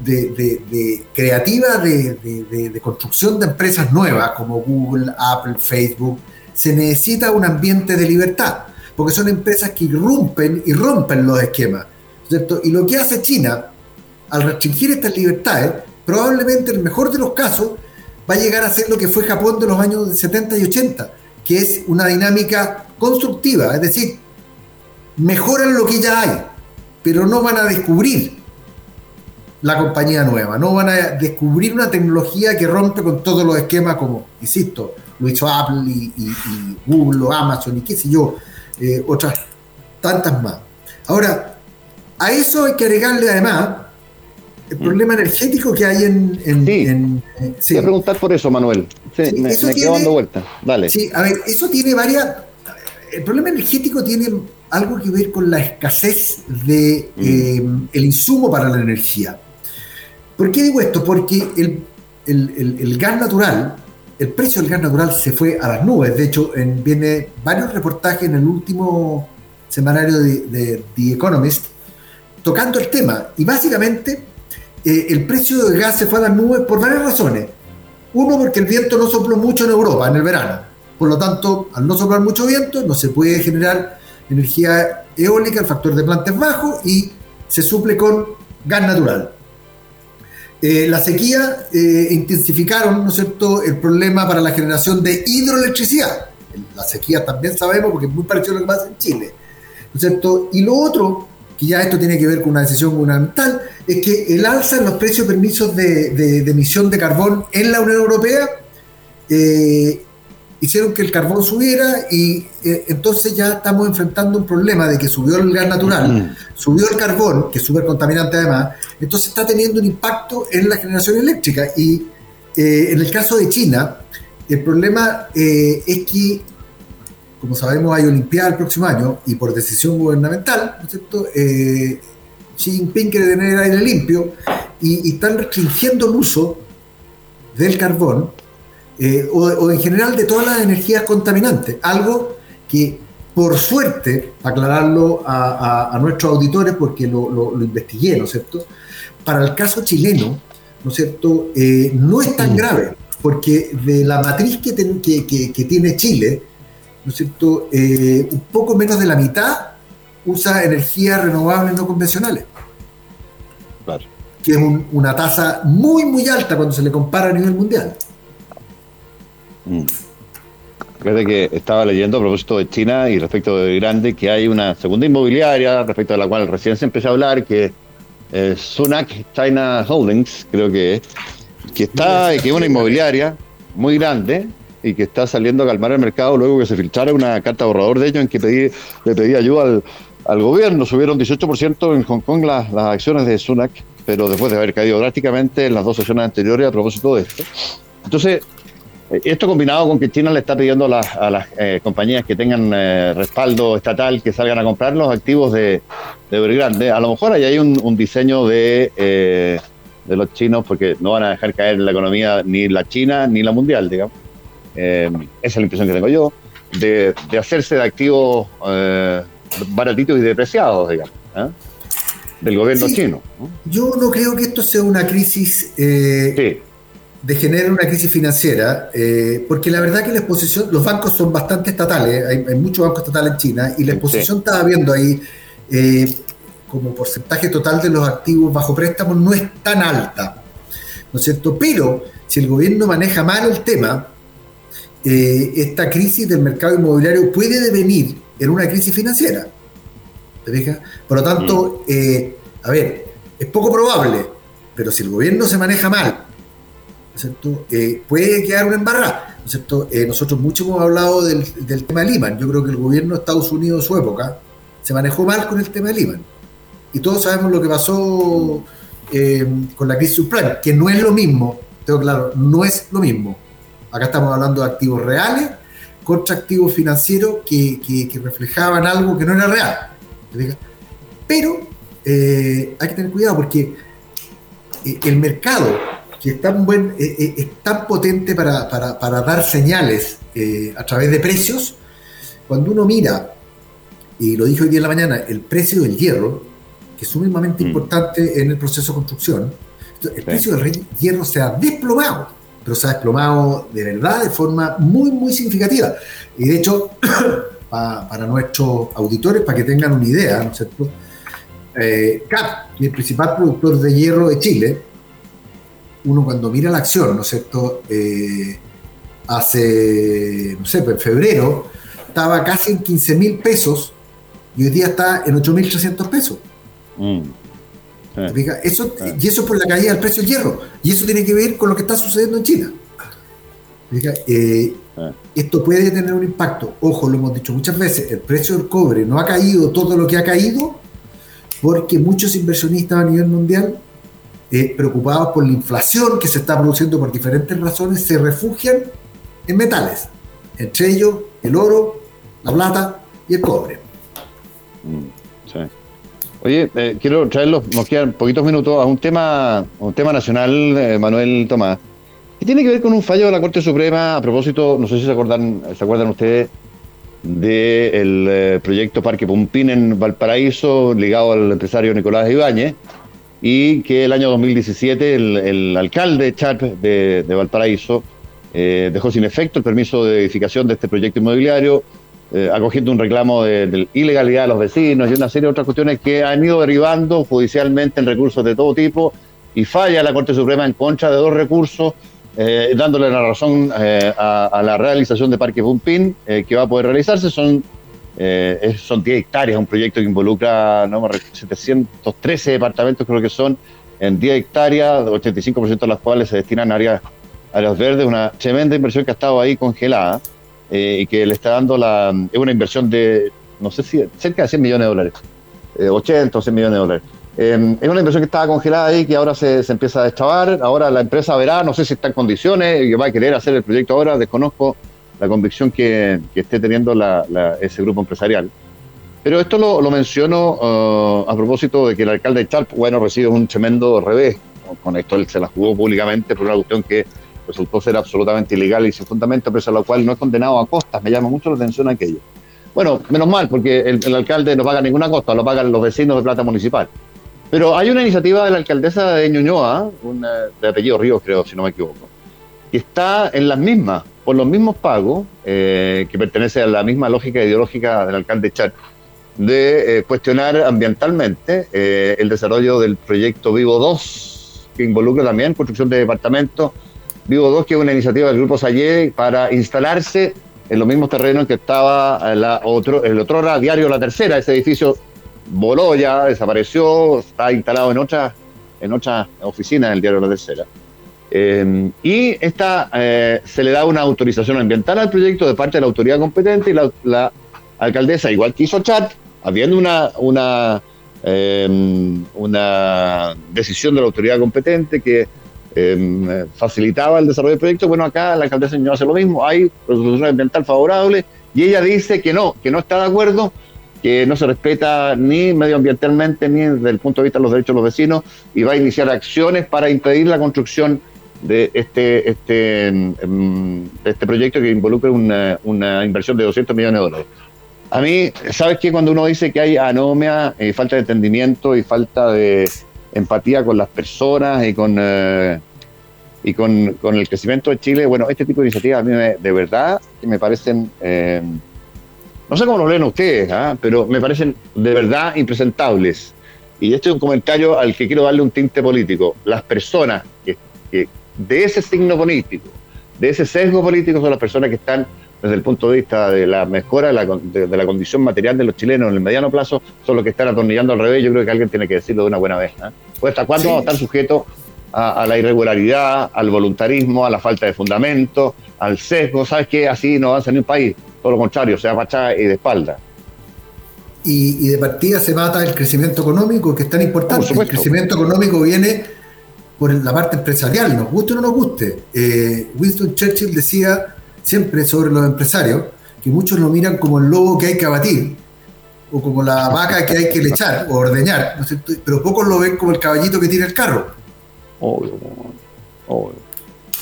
de, creativa de, construcción de empresas nuevas como Google, Apple, Facebook, se necesita un ambiente de libertad, porque son empresas que irrumpen y rompen los esquemas. ¿cierto? Y lo que hace China al restringir estas libertades, probablemente en el mejor de los casos, va a llegar a ser lo que fue Japón de los años 70 y 80, que es una dinámica constructiva, es decir, mejoran lo que ya hay, pero no van a descubrir la compañía nueva, no van a descubrir una tecnología que rompe con todos los esquemas como, insisto, lo hizo Apple y, Google o Amazon y qué sé yo, eh, otras tantas más. Ahora, a eso hay que agregarle además el problema energético que hay en... en, sí. en eh, a preguntar por eso, Manuel. me, quedo dando vueltas. Dale. Sí, a ver, eso tiene varias... El problema energético tiene algo que ver con la escasez de mm. eh, el insumo para la energía. ¿Por qué digo esto? Porque el, el, gas natural, el precio del gas natural se fue a las nubes. De hecho, en, viene varios reportajes en el último semanario de, de The Economist tocando el tema. Y básicamente eh, el precio del gas se fue a las nubes por varias razones. Uno, porque el viento no sopló mucho en Europa en el verano. Por lo tanto, al no soplar mucho viento, no se puede generar energía eólica, el factor de planta es bajo y se suple con gas natural. Eh, la sequía eh, intensificaron, ¿no es el problema para la generación de hidroelectricidad. La sequía también sabemos porque es muy parecido a lo que pasa en Chile, ¿no es? Y lo otro que ya esto tiene que ver con una decisión gubernamental, es que el alza en los precios de permisos de, emisión de carbón en la Unión Europea eh, hicieron que el carbón subiera y eh, entonces ya estamos enfrentando un problema de que subió el gas natural, subió el carbón, que es súper contaminante además, entonces está teniendo un impacto en la generación eléctrica. Y eh, en el caso de China, el problema es que como sabemos, hay Olimpiada el próximo año y por decisión gubernamental, ¿no es cierto? Eh, Xi Jinping quiere tener aire limpio y, están restringiendo el uso del carbón eh, o, en general de todas las energías contaminantes, algo que por suerte, aclararlo a, nuestros auditores porque lo, investigué, ¿no es cierto? Para el caso chileno, ¿no es cierto? Eh, no es tan grave, porque de la matriz que, que, tiene Chile, ¿no es cierto? Eh, un poco menos de la mitad usa energías renovables no convencionales. Claro. Que es una tasa muy, muy alta cuando se le compara a nivel mundial. Mm. Fíjate que estaba leyendo a propósito de China y respecto de Grande que hay una segunda inmobiliaria respecto a la cual recién se empezó a hablar, que es Sunac China Holdings, creo que es, que está, que es una inmobiliaria muy grande y que está saliendo a calmar el mercado luego que se filtrara una carta borrador de ellos en que le pedía ayuda al, gobierno. Subieron 18% en Hong Kong las, acciones de Sunac, pero después de haber caído drásticamente en las dos sesiones anteriores a propósito de esto. Entonces, esto combinado con que China le está pidiendo a las, eh, compañías que tengan eh, respaldo estatal que salgan a comprar los activos de, de Evergrande, a lo mejor ahí hay un, diseño de, eh, de los chinos porque no van a dejar caer la economía ni la china ni la mundial, digamos. Esa es la impresión que tengo yo, de, hacerse de activos baratitos y depreciados, digamos, del gobierno chino. Yo no creo que esto sea una crisis... Sí de generar una crisis financiera, eh, porque la verdad que la exposición, los bancos son bastante estatales, hay, muchos bancos estatales en China, y la exposición estaba viendo ahí eh, como porcentaje total de los activos bajo préstamo no es tan alta, ¿no es cierto? Pero si el gobierno maneja mal el tema, eh, esta crisis del mercado inmobiliario puede devenir en una crisis financiera. ¿Te fijas? Por lo tanto, mm. a ver, es poco probable, pero si el gobierno se maneja mal, eh, puede quedar una embarrada. Eh, nosotros mucho hemos hablado del, tema de Lehman. Yo creo que el gobierno de Estados Unidos de su época se manejó mal con el tema de Lehman. Y todos sabemos lo que pasó eh, con la crisis subprime, que no es lo mismo, tengo claro, no es lo mismo. Acá estamos hablando de activos reales contra activos financieros que, reflejaban algo que no era real. Pero hay que tener cuidado porque el mercado que es tan, buen, eh, eh, es tan potente para, dar señales eh, a través de precios, cuando uno mira, y lo dije hoy día en la mañana, el precio del hierro, que es sumamente mm. importante en el proceso de construcción, el precio del hierro se ha desplomado, pero se ha desplomado de verdad de forma muy, muy significativa. Y de hecho, para nuestros auditores, para que tengan una idea, ¿no es cierto? CAP, el principal productor de hierro de Chile, uno cuando mira la acción, ¿no es cierto? Eh, hace, no sé, pues, en febrero estaba casi en 15 mil pesos y hoy día está en 8 mil 300 pesos. Mm. Eso, Y eso por la caída del precio del hierro. Y eso tiene que ver con lo que está sucediendo en China. Eh, esto puede tener un impacto. Ojo, lo hemos dicho muchas veces, el precio del cobre no ha caído todo lo que ha caído porque muchos inversionistas a nivel mundial eh, preocupados por la inflación que se está produciendo por diferentes razones, se refugian en metales, entre ellos el oro, la plata y el cobre. Mm, Oye, eh, quiero traerlos, nos quedan poquitos minutos, a un tema, un tema nacional, eh, Manuel Tomás, que tiene que ver con un fallo de la Corte Suprema a propósito, no sé si se acuerdan, se acuerdan ustedes del proyecto Parque Pumpín en Valparaíso, ligado al empresario Nicolás Ibáñez, y que el año 2017 el, alcalde Charp de, Valparaíso eh, dejó sin efecto el permiso de edificación de este proyecto inmobiliario, eh, acogiendo un reclamo de, ilegalidad de los vecinos y una serie de otras cuestiones que han ido derivando judicialmente en recursos de todo tipo y falla la Corte Suprema en contra de dos recursos, eh, dándole la razón a, a, la realización de Parque Pumpín, que va a poder realizarse. Son eh, son 10 hectáreas, un proyecto que involucra no, 713 departamentos, creo que son, en 10 hectáreas, 85% de las cuales se destinan a áreas, áreas verdes, una tremenda inversión que ha estado ahí congelada eh, que le está dando la. Es una inversión de, no sé si, cerca de 100 millones de dólares, 80 o 100 millones de dólares. Em, es una inversión que estaba congelada ahí, que ahora se, se empieza a destrabar. Ahora la empresa verá, no sé si está en condiciones, que va a querer hacer el proyecto ahora, desconozco la convicción que, que esté teniendo ese grupo empresarial. Pero esto lo, lo menciono eh, a propósito de que el alcalde de Chalp, bueno, recibe un tremendo revés. Con esto él se la jugó públicamente por una cuestión que resultó ser absolutamente ilegal y sin fundamento, pero a la cual no es condenado a costas. Me llama mucho la atención aquello. Bueno, menos mal, porque el, alcalde no paga ninguna costa, lo pagan los vecinos de plata municipal. Pero hay una iniciativa de la alcaldesa de Ñuñoa, una, de apellido Ríos, creo, si no me equivoco, que está en las mismas, por los mismos pagos, eh, que pertenece a la misma lógica ideológica del alcalde Chat, de eh, cuestionar ambientalmente eh, el desarrollo del proyecto Vivo 2, que involucra también construcción de departamentos. Vivo 2, que es una iniciativa del Grupo Sayé para instalarse en los mismos terrenos en que estaba la otro, el otro diario La Tercera. Ese edificio voló ya, desapareció, está instalado en otra, en otra oficina del diario La Tercera. Eh, y esta eh, se le da una autorización ambiental al proyecto de parte de la autoridad competente y la, la alcaldesa, igual que hizo Chat, habiendo una, una, eh, una decisión de la autoridad competente que eh, facilitaba el desarrollo del proyecto, bueno, acá la alcaldesa no hace lo mismo, hay resolución ambiental favorable y ella dice que no, que no está de acuerdo, que no se respeta ni medioambientalmente ni desde el punto de vista de los derechos de los vecinos y va a iniciar acciones para impedir la construcción de este, este, mm, de este proyecto que involucra una, una inversión de 200 millones de dólares. A mí, ¿sabes qué? Cuando uno dice que hay anomia, eh, falta de entendimiento y falta de empatía con las personas y con, eh, y con, el crecimiento de Chile, bueno, este tipo de iniciativas a mí me- de verdad me parecen, eh, no sé cómo lo leen ustedes, ¿ah? pero me parecen de verdad impresentables. Y este es un comentario al que quiero darle un tinte político. Las personas que de ese signo político, de ese sesgo político, son las personas que están desde el punto de vista de la mejora de la, con- de, de la condición material de los chilenos en el mediano plazo, son los que están atornillando al revés. Yo creo que alguien tiene que decirlo de una buena vez. ¿ah? Pues hasta cuándo Sí. vamos a estar sujetos a, a la irregularidad, al voluntarismo, a la falta de fundamento, al sesgo. ¿Sabes qué? Así no avanza ni un país. Todo lo contrario, se atrás y de espalda. y, y de partida se mata el crecimiento económico, que es tan Por importante. El crecimiento económico viene por la parte empresarial, nos guste o no nos guste. Eh, Winston Churchill decía siempre sobre los empresarios que muchos lo miran como el lobo que hay que abatir, o como la vaca que hay que lechar o ordeñar, ¿no es cierto? pero pocos lo ven como el caballito que tiene el carro. Obvio, obvio,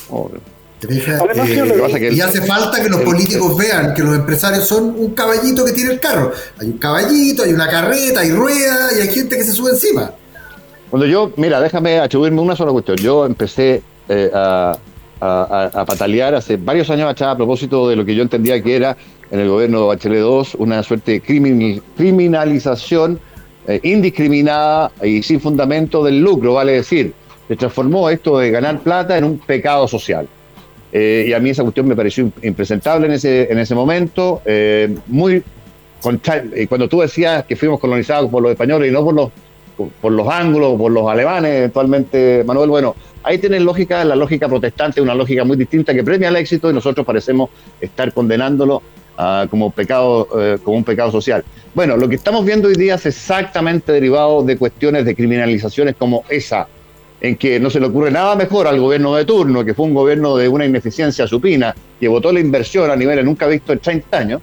obvio. Eh, yo lo que pasa que el- y hace falta que los el- políticos vean que los empresarios son un caballito que tiene el carro. Hay un caballito, hay una carreta, hay ruedas y hay gente que se sube encima. Cuando yo, mira, déjame atribuirme una sola cuestión. Yo empecé eh, a, a- a- a patalear hace varios años atrás a propósito de lo que yo entendía que era en el gobierno de Bachelet II una suerte de crimin- criminalización eh, indiscriminada y sin fundamento del lucro, vale decir, se transformó esto de ganar plata en un pecado social. Eh, y a mí esa cuestión me pareció imp- impresentable en ese, en ese momento, eh, muy cuando tú decías que fuimos colonizados por los españoles y no por los por los ángulos, por los alemanes, eventualmente, Manuel, bueno, ahí tienen lógica, la lógica protestante, una lógica muy distinta que premia el éxito y nosotros parecemos estar condenándolo ah, como pecado, eh, como un pecado social. Bueno, lo que estamos viendo hoy día es exactamente derivado de cuestiones de criminalizaciones como esa, en que no se le ocurre nada mejor al gobierno de turno, que fue un gobierno de una ineficiencia supina, que votó la inversión a niveles nunca visto en 30 años,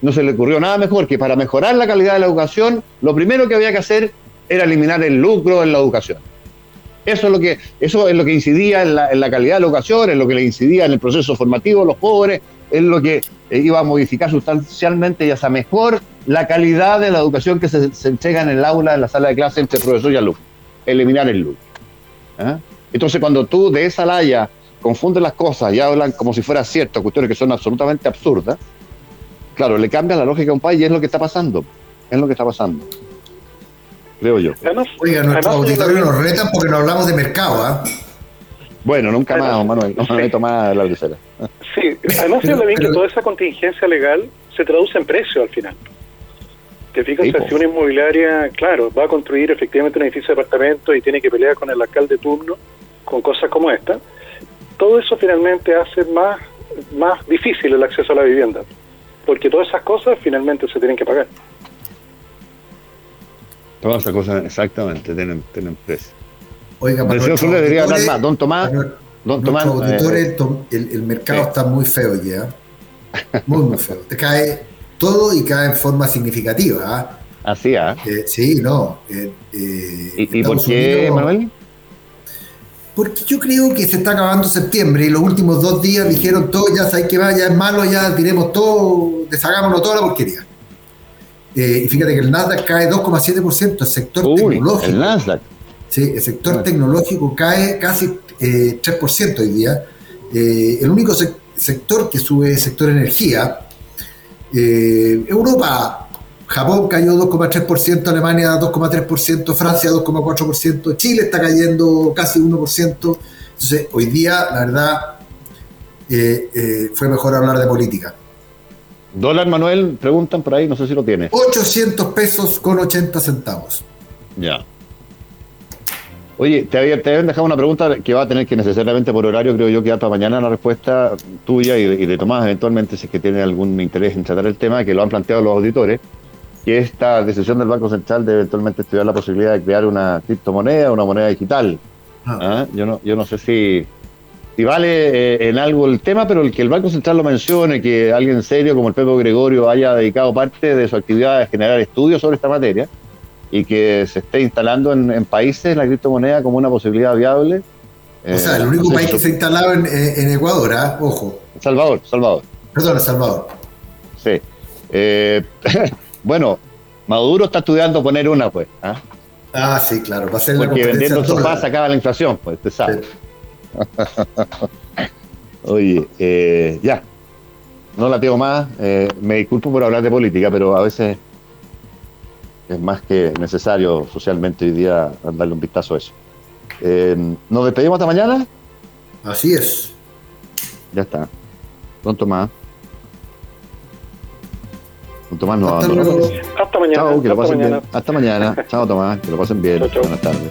no se le ocurrió nada mejor que para mejorar la calidad de la educación, lo primero que había que hacer era eliminar el lucro en la educación. Eso es lo que, eso es lo que incidía en la, en la calidad de la educación, en lo que le incidía en el proceso formativo de los pobres, es lo que eh, iba a modificar sustancialmente y hasta mejor la calidad de la educación que se, se entrega en el aula, en la sala de clase entre profesor y alumno. Eliminar el lucro. ¿Ah? Entonces, cuando tú de esa laya confundes las cosas y hablan como si fuera cierto, cuestiones que son absolutamente absurdas, claro, le cambia la lógica a un país y es lo que está pasando. Es lo que está pasando. Creo yo. Además, Oiga, nuestros además, auditores nos retan porque no hablamos de mercado, ¿ah? Bueno, nunca más, Manuel. No me meto más a la tercera. Sí, además Pero- se habla bien pero- que toda esa contingencia legal se traduce en precio al final. Te fijas, Sí, O sea, po. si una inmobiliaria, claro, va a construir efectivamente un edificio de apartamentos y tiene que pelear con el alcalde de turno con cosas como esta, todo eso finalmente hace más, más difícil el acceso a la vivienda. Porque todas esas cosas finalmente se tienen que pagar. Todas esas cosas, exactamente, tienen, tienen precio. Oiga, El para señor nuestros Soler debería hablar más. Don Tomás, Don Tomás. eh, auditores, el, el mercado sí. está muy feo ya. Muy, muy feo. Te cae todo y cae en forma significativa. ¿ah? Así, ¿ah? Eh, sí, no. eh, ¿Y, y por qué, Unidos- Manuel? Porque yo creo que se está acabando septiembre y los últimos dos días dijeron todo, ya sabes que va, ya es malo, ya tiremos todo, deshagámonos toda la porquería. Eh, y fíjate que el Nasdaq cae 2,7%, el sector Uy, tecnológico. el Nasdaq. Sí, el sector tecnológico cae casi eh, 3% hoy día. Eh, el único sec- sector que sube es el sector energía. Eh, Europa, Japón cayó 2,3%, Alemania 2,3%, Francia 2,4%, Chile está cayendo casi 1%. Entonces, hoy día, la verdad, eh, eh, fue mejor hablar de política. Dólar, Manuel, preguntan por ahí, no sé si lo tiene. 800 pesos con 80 centavos. Ya. Oye, te, había- te habían dejado una pregunta que va a tener que necesariamente por horario, creo yo, que para mañana la respuesta tuya y de, y de Tomás, eventualmente, si es que tiene algún interés en tratar el tema, que lo han planteado los auditores, que esta decisión del Banco Central de eventualmente estudiar la posibilidad de crear una criptomoneda, una moneda digital. ¿Ah? Yo, no, yo no sé si, si vale eh, en algo el tema, pero el que el Banco Central lo mencione, que alguien serio como el Pepe Gregorio haya dedicado parte de su actividad a generar estudios sobre esta materia y que se esté instalando en, en países la criptomoneda como una posibilidad viable. O sea, el eh, único no sé país que se ha instalado en, en Ecuador, ¿ah? ojo. Salvador, Salvador. Perdón, El Salvador. Sí. Eh, bueno, Maduro está estudiando poner una, pues. ¿ah? Ah, sí, claro. Va a ser la Porque competencia vendiendo al sofá dólar. se acaba la inflación, pues, usted sabe. Oye, eh, ya. No la tengo más. eh, me disculpo por hablar de política, pero a veces es más que necesario socialmente hoy día darle un vistazo a eso. Eh, ¿Nos despedimos hasta mañana? Así es. Ya está. Pronto más. Don Tomás nos Hasta luego. Hasta mañana. Chao, que lo hasta pasen mañana. bien. Hasta mañana. Chao, Tomás. Que lo pasen bien. Chao, chao. Buenas tardes.